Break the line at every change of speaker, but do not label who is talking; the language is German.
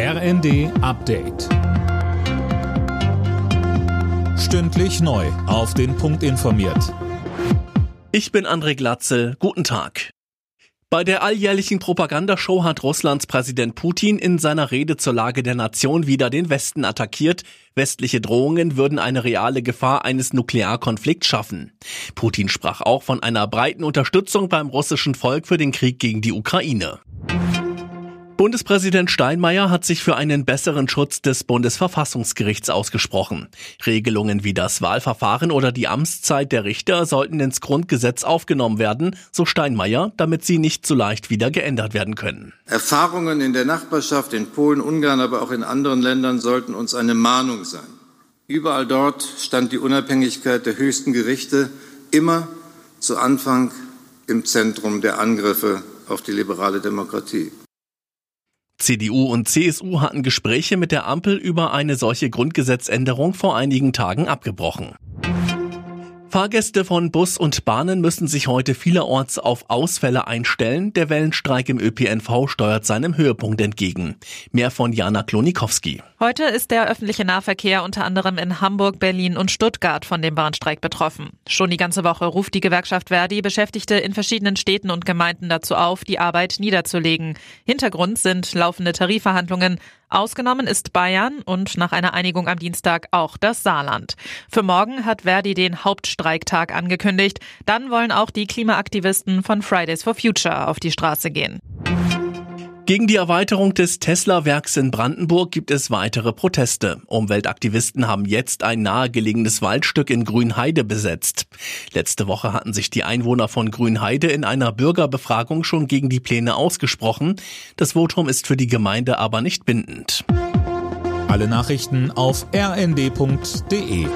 RND Update. Stündlich neu. Auf den Punkt informiert.
Ich bin André Glatzel. Guten Tag. Bei der alljährlichen Propagandashow hat Russlands Präsident Putin in seiner Rede zur Lage der Nation wieder den Westen attackiert. Westliche Drohungen würden eine reale Gefahr eines Nuklearkonflikts schaffen. Putin sprach auch von einer breiten Unterstützung beim russischen Volk für den Krieg gegen die Ukraine. Bundespräsident Steinmeier hat sich für einen besseren Schutz des Bundesverfassungsgerichts ausgesprochen. Regelungen wie das Wahlverfahren oder die Amtszeit der Richter sollten ins Grundgesetz aufgenommen werden, so Steinmeier, damit sie nicht so leicht wieder geändert werden können.
Erfahrungen in der Nachbarschaft, in Polen, Ungarn, aber auch in anderen Ländern sollten uns eine Mahnung sein. Überall dort stand die Unabhängigkeit der höchsten Gerichte immer zu Anfang im Zentrum der Angriffe auf die liberale Demokratie.
CDU und CSU hatten Gespräche mit der Ampel über eine solche Grundgesetzänderung vor einigen Tagen abgebrochen. Fahrgäste von Bus und Bahnen müssen sich heute vielerorts auf Ausfälle einstellen. Der Wellenstreik im ÖPNV steuert seinem Höhepunkt entgegen. Mehr von Jana Klonikowski.
Heute ist der öffentliche Nahverkehr unter anderem in Hamburg, Berlin und Stuttgart von dem Bahnstreik betroffen. Schon die ganze Woche ruft die Gewerkschaft Verdi Beschäftigte in verschiedenen Städten und Gemeinden dazu auf, die Arbeit niederzulegen. Hintergrund sind laufende Tarifverhandlungen. Ausgenommen ist Bayern und nach einer Einigung am Dienstag auch das Saarland. Für morgen hat Verdi den Hauptstreiktag angekündigt. Dann wollen auch die Klimaaktivisten von Fridays for Future auf die Straße gehen.
Gegen die Erweiterung des Tesla-Werks in Brandenburg gibt es weitere Proteste. Umweltaktivisten haben jetzt ein nahegelegenes Waldstück in Grünheide besetzt. Letzte Woche hatten sich die Einwohner von Grünheide in einer Bürgerbefragung schon gegen die Pläne ausgesprochen. Das Votum ist für die Gemeinde aber nicht bindend.
Alle Nachrichten auf rnd.de